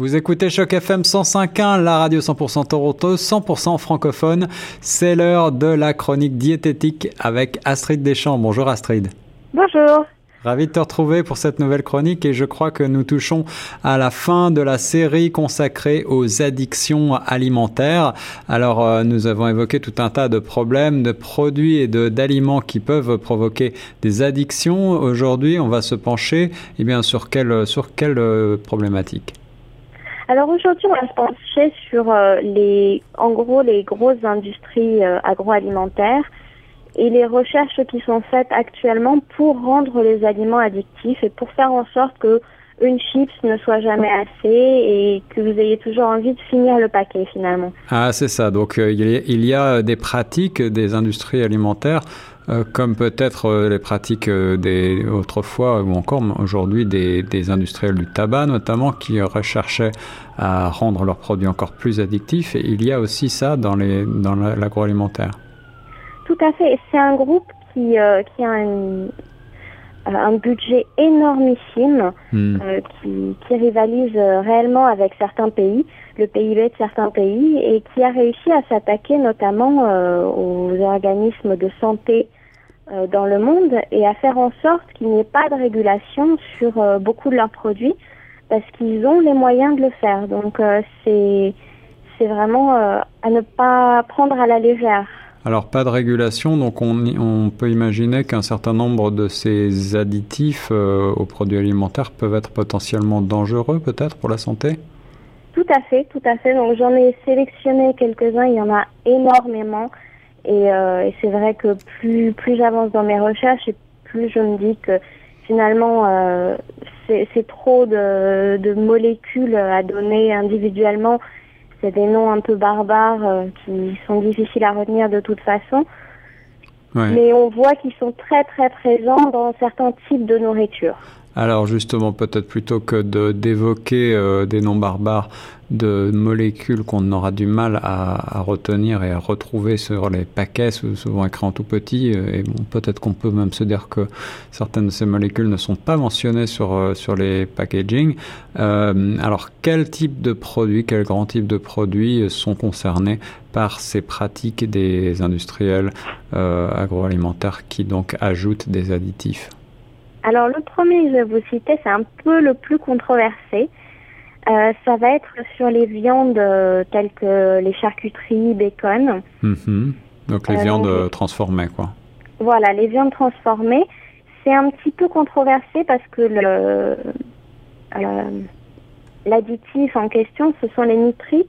Vous écoutez Choc FM 105.1, la radio 100% Toronto, 100% francophone. C'est l'heure de la chronique diététique avec Astrid Deschamps. Bonjour Astrid. Bonjour. Ravi de te retrouver pour cette nouvelle chronique et je crois que nous touchons à la fin de la série consacrée aux addictions alimentaires. Alors euh, nous avons évoqué tout un tas de problèmes, de produits et de d'aliments qui peuvent provoquer des addictions. Aujourd'hui, on va se pencher eh bien sur quelle sur quelle euh, problématique? Alors aujourd'hui, on va se pencher sur euh, les, en gros, les grosses industries euh, agroalimentaires et les recherches qui sont faites actuellement pour rendre les aliments addictifs et pour faire en sorte que une chips ne soit jamais assez et que vous ayez toujours envie de finir le paquet finalement. Ah, c'est ça. Donc euh, il y a des pratiques des industries alimentaires euh, comme peut-être euh, les pratiques des autrefois ou encore aujourd'hui des, des, industriels du tabac notamment qui recherchaient à rendre leurs produits encore plus addictifs. Et il y a aussi ça dans les dans l'agroalimentaire. Tout à fait. C'est un groupe qui, qui a une, euh, un budget énormissime hmm. euh, qui, qui, rivalise euh, réellement avec certains pays, le PIB de certains pays, et qui a réussi à s'attaquer notamment aux organismes de santé dans le monde et à faire en sorte qu'il n'y ait pas de régulation sur beaucoup de leurs produits parce qu'ils ont les moyens de le faire. Donc c'est c'est vraiment à ne pas prendre à la légère. Alors pas de régulation, donc on, peut imaginer qu'un certain nombre de ces additifs euh, aux produits alimentaires peuvent être potentiellement dangereux peut-être pour la santé? Tout à fait, tout à fait. Donc j'en ai sélectionné quelques-uns, il y en a énormément. Et, euh, c'est vrai que plus, plus j'avance dans mes recherches et plus je me dis que finalement euh, c'est trop de molécules à donner individuellement c'est des noms un peu barbares euh, qui sont difficiles à retenir de toute façon. Mais on voit qu'ils sont très très présents dans certains types de nourriture. Alors justement, peut-être plutôt que d'évoquer euh, des noms barbares de molécules qu'on aura du mal à, retenir et à retrouver sur les paquets, souvent écrits en tout petit, euh, et bon, peut-être qu'on peut même se dire que certaines de ces molécules ne sont pas mentionnées sur, euh, les packaging. alors quel type de produits, quel grand type de produits sont concernés par ces pratiques des industriels agroalimentaires qui donc ajoutent des additifs? Alors le premier que je vais vous citer, c'est un peu le plus controversé. Euh, ça va être sur les viandes euh, telles que les charcuteries, bacon. Mhm. Donc les euh, viandes transformées, quoi. Voilà, les viandes transformées. C'est un petit peu controversé parce que le l'additif en question, ce sont les nitrites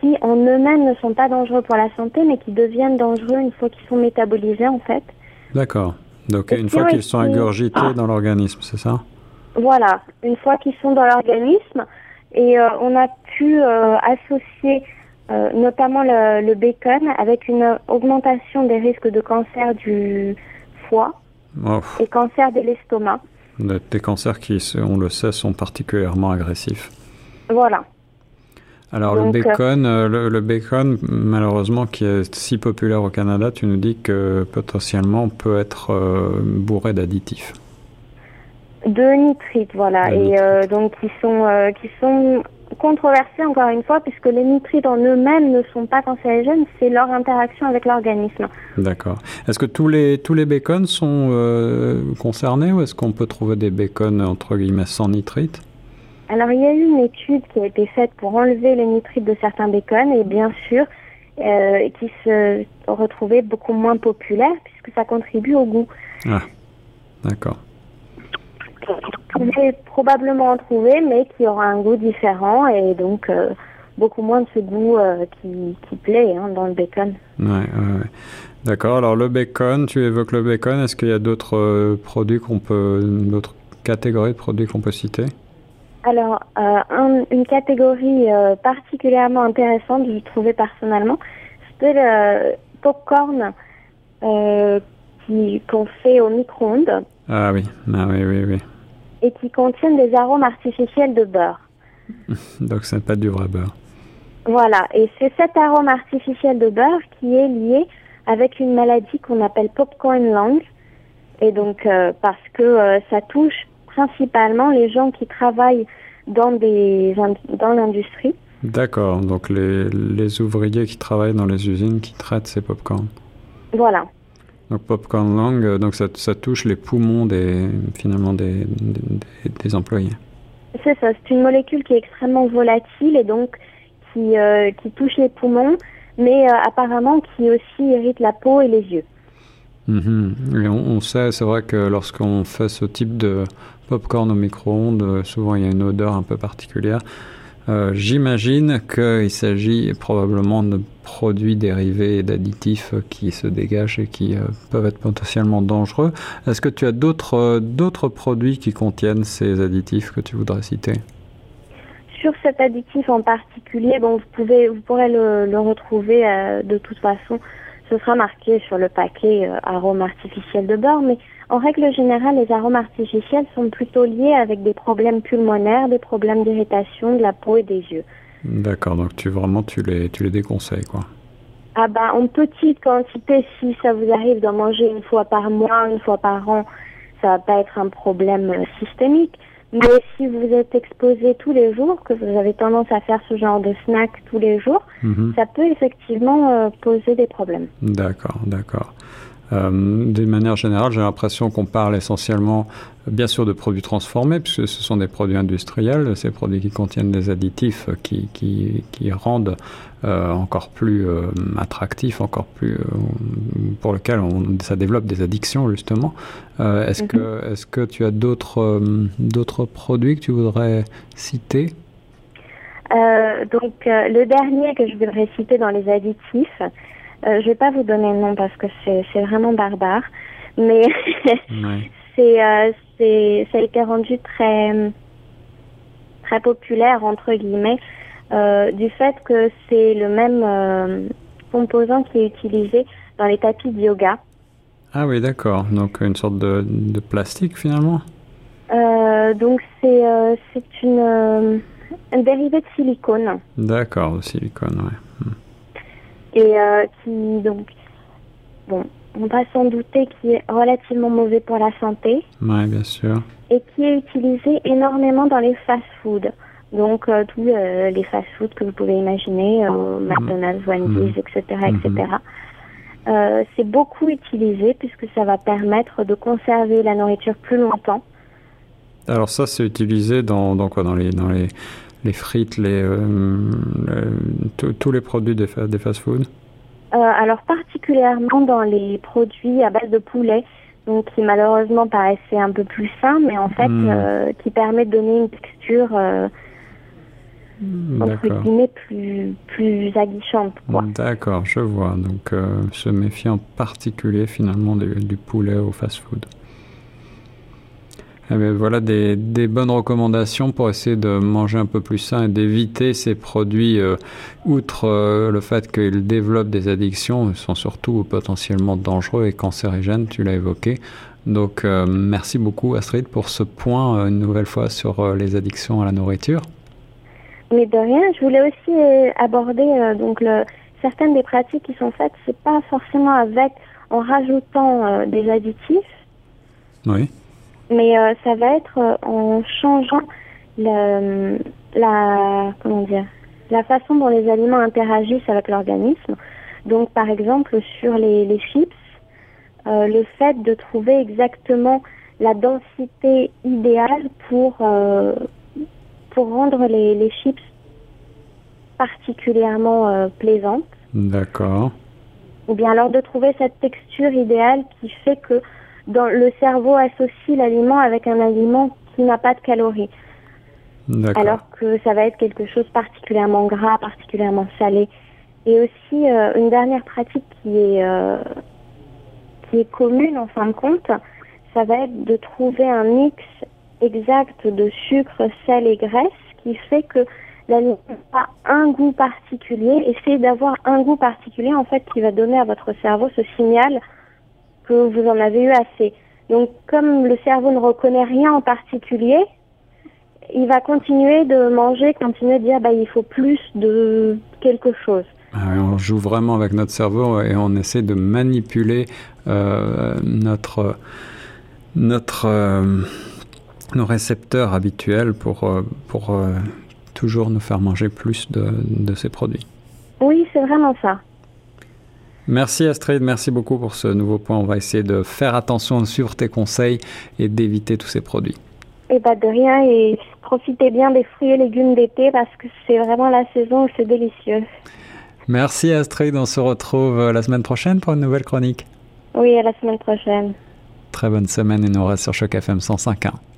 qui en eux-mêmes ne sont pas dangereux pour la santé, mais qui deviennent dangereux une fois qu'ils sont métabolisés, en fait. D'accord. Donc une fois qu'ils sont ingurgités dans l'organisme, c'est ça? Voilà, une fois qu'ils sont dans l'organisme. Et euh, on a pu euh, associer euh, notamment le, bacon avec une augmentation des risques de cancer du foie et cancer de l'estomac. Des cancers qui, on le sait, sont particulièrement agressifs. Voilà. Alors le bacon, euh, le, bacon, malheureusement, qui est si populaire au Canada, tu nous dis que potentiellement peut être euh, bourré d'additifs. De nitrites, voilà, et euh, donc qui sont qui sont controversés encore une fois puisque les nitrites en eux-mêmes ne sont pas cancérigènes, c'est leur interaction avec l'organisme. D'accord. Est-ce que tous les tous les bacons sont concernés ou est-ce qu'on peut trouver des bacons entre guillemets sans nitrites? Alors, il y a eu une étude qui a été faite pour enlever les nitrites de certains bacons et bien sûr, euh, qui se retrouvait beaucoup moins populaire puisque ça contribue au goût. Ah, d'accord. Vous pouvez probablement en trouver, mais qui aura un goût différent et donc euh, beaucoup moins de ce goût euh, qui, qui, plaît hein, dans le bacon. Ouais, ouais, D'accord. Alors le bacon, tu évoques le bacon. Est-ce qu'il y a d'autres produits qu'on peut, d'autres catégories de produits qu'on peut citer? Alors, euh, une catégorie euh, particulièrement intéressante, je trouvais personnellement, c'était le popcorn euh, qu'on fait au micro-ondes. Ah oui, ah oui, oui, oui. Et qui contient des arômes artificiels de beurre. Donc, ce n'est pas du vrai beurre. Voilà, et c'est cet arôme artificiel de beurre qui est lié avec une maladie qu'on appelle popcorn lung. Et donc, parce que ça touche principalement les gens qui travaillent dans, des, dans l'industrie. D'accord, donc les, les, ouvriers qui travaillent dans les usines qui traitent ces pop-corn. Voilà. Donc popcorn lung, donc ça, ça, touche les poumons des, finalement des, des, des employés. C'est ça, c'est une molécule qui est extrêmement volatile et donc qui, euh, qui touche les poumons, mais euh, apparemment qui aussi irrite la peau et les yeux. Mhm. On, sait, c'est vrai que lorsqu'on fait ce type de popcorn au micro-ondes, souvent il y a une odeur un peu particulière. Euh, j'imagine qu'il s'agit probablement de produits dérivés et d'additifs qui se dégagent et qui peuvent être potentiellement dangereux. Est-ce que tu as d'autres produits qui contiennent ces additifs que tu voudrais citer? Sur cet additif en particulier, bon, vous pouvez, vous pourrez le, retrouver euh, de toute façon. Ce sera marqué sur le paquet euh, arômes artificiels de beurre, mais en règle générale, les arômes artificiels sont plutôt liés avec des problèmes pulmonaires, des problèmes d'irritation de la peau et des yeux. D'accord, donc tu vraiment tu les tu les déconseilles quoi. Ah bah en petite quantité, si ça vous arrive d'en manger une fois par mois, une fois par an, ça va pas être un problème euh, systémique. Mais si vous êtes exposé tous les jours, que vous avez tendance à faire ce genre de snack tous les jours, mhm. ça peut effectivement euh, poser des problèmes. D'accord, d'accord. Euh, D'une manière générale, j'ai l'impression qu'on parle essentiellement, bien sûr, de produits transformés, puisque ce sont des produits industriels, ces produits qui contiennent des additifs qui, qui, qui rendent euh, encore plus euh, attractifs, encore plus euh, pour lesquels on, ça développe des addictions justement. est-ce que mhm. est-ce que tu as d'autres d'autres produits que tu voudrais citer? Donc le dernier que je voudrais citer dans les additifs, euh, je vais pas vous donner le nom parce que c'est vraiment barbare, mais c'est euh, c'est ça a été rendu très très populaire entre guillemets euh, du fait que c'est le même euh, composant qui est utilisé dans les tapis de yoga. Ah oui, d'accord. Donc une sorte de, de plastique finalement. donc c'est c'est une un dérivé de silicone. D'accord, de silicone, ouais et euh, qui donc bon on va s'en douter qui est relativement mauvais pour la santé. Oui, bien sûr. Et qui est utilisé énormément dans les fast-foods. Donc euh, tous euh, les fast-foods que vous pouvez imaginer, mm. McDonald's, Wendy's, etc., mm. etc. Mm-hmm. c'est beaucoup utilisé puisque ça va permettre de conserver la nourriture plus longtemps. Alors ça, c'est utilisé dans, dans quoi? Dans les dans les les frites, les, euh, tous les produits des, des fast-food? Euh, Alors particulièrement dans les produits à base de poulet, donc qui malheureusement paraissaient un peu plus sains, mais en fait hmm. euh, qui permet de donner une texture entre guillemets plus, plus aguichante. D'accord, je vois. Donc se méfier en particulier finalement du poulet au fast-food. Eh voilà des, des, bonnes recommandations pour essayer de manger un peu plus sain et d'éviter ces produits, euh, outre euh, le fait qu'ils développent des addictions, ils sont surtout potentiellement dangereux et cancérigènes, tu l'as évoqué. Donc euh, merci beaucoup Astrid pour ce point une nouvelle fois sur les addictions à la nourriture. Mais de rien, je voulais aussi aborder donc le, certaines des pratiques qui sont faites, c'est pas forcément avec en rajoutant des additifs. Oui mais euh, ça va être euh, en changeant la, comment dire, la façon dont les aliments interagissent avec l'organisme. Donc, par exemple, sur les, les chips, euh, le fait de trouver exactement la densité idéale pour, pour rendre les, les chips particulièrement plaisantes. D'accord. Ou bien alors de trouver cette texture idéale qui fait que dans le cerveau associe l'aliment avec un aliment qui n'a pas de calories. Alors que ça va être quelque chose particulièrement gras, particulièrement salé. Et aussi euh, une dernière pratique qui est euh, qui est commune en fin de compte, ça va être de trouver un mix exact de sucre, sel et graisse qui fait que l'aliment a un goût particulier. Essayez d'avoir un goût particulier en fait qui va donner à votre cerveau ce signal que vous en avez eu assez. Donc, comme le cerveau ne reconnaît rien en particulier, il va continuer de manger, continuer de dire bah, il faut plus de quelque chose. Ah on joue vraiment avec notre cerveau et on essaie de manipuler euh, notre, notre, euh, nos récepteurs habituels pour, pour toujours nous faire manger plus de, de ces produits. Oui, c'est vraiment ça. Merci Astrid, merci beaucoup pour ce nouveau point. On va essayer de faire attention, de suivre tes conseils et d'éviter tous ces produits. Et pas de rien et profitez bien des fruits et légumes d'été parce que c'est vraiment la saison où c'est délicieux. Merci Astrid, on se retrouve la semaine prochaine pour une nouvelle chronique. Oui, à la semaine prochaine. Très bonne semaine et nous reste sur Choc FM 105.1.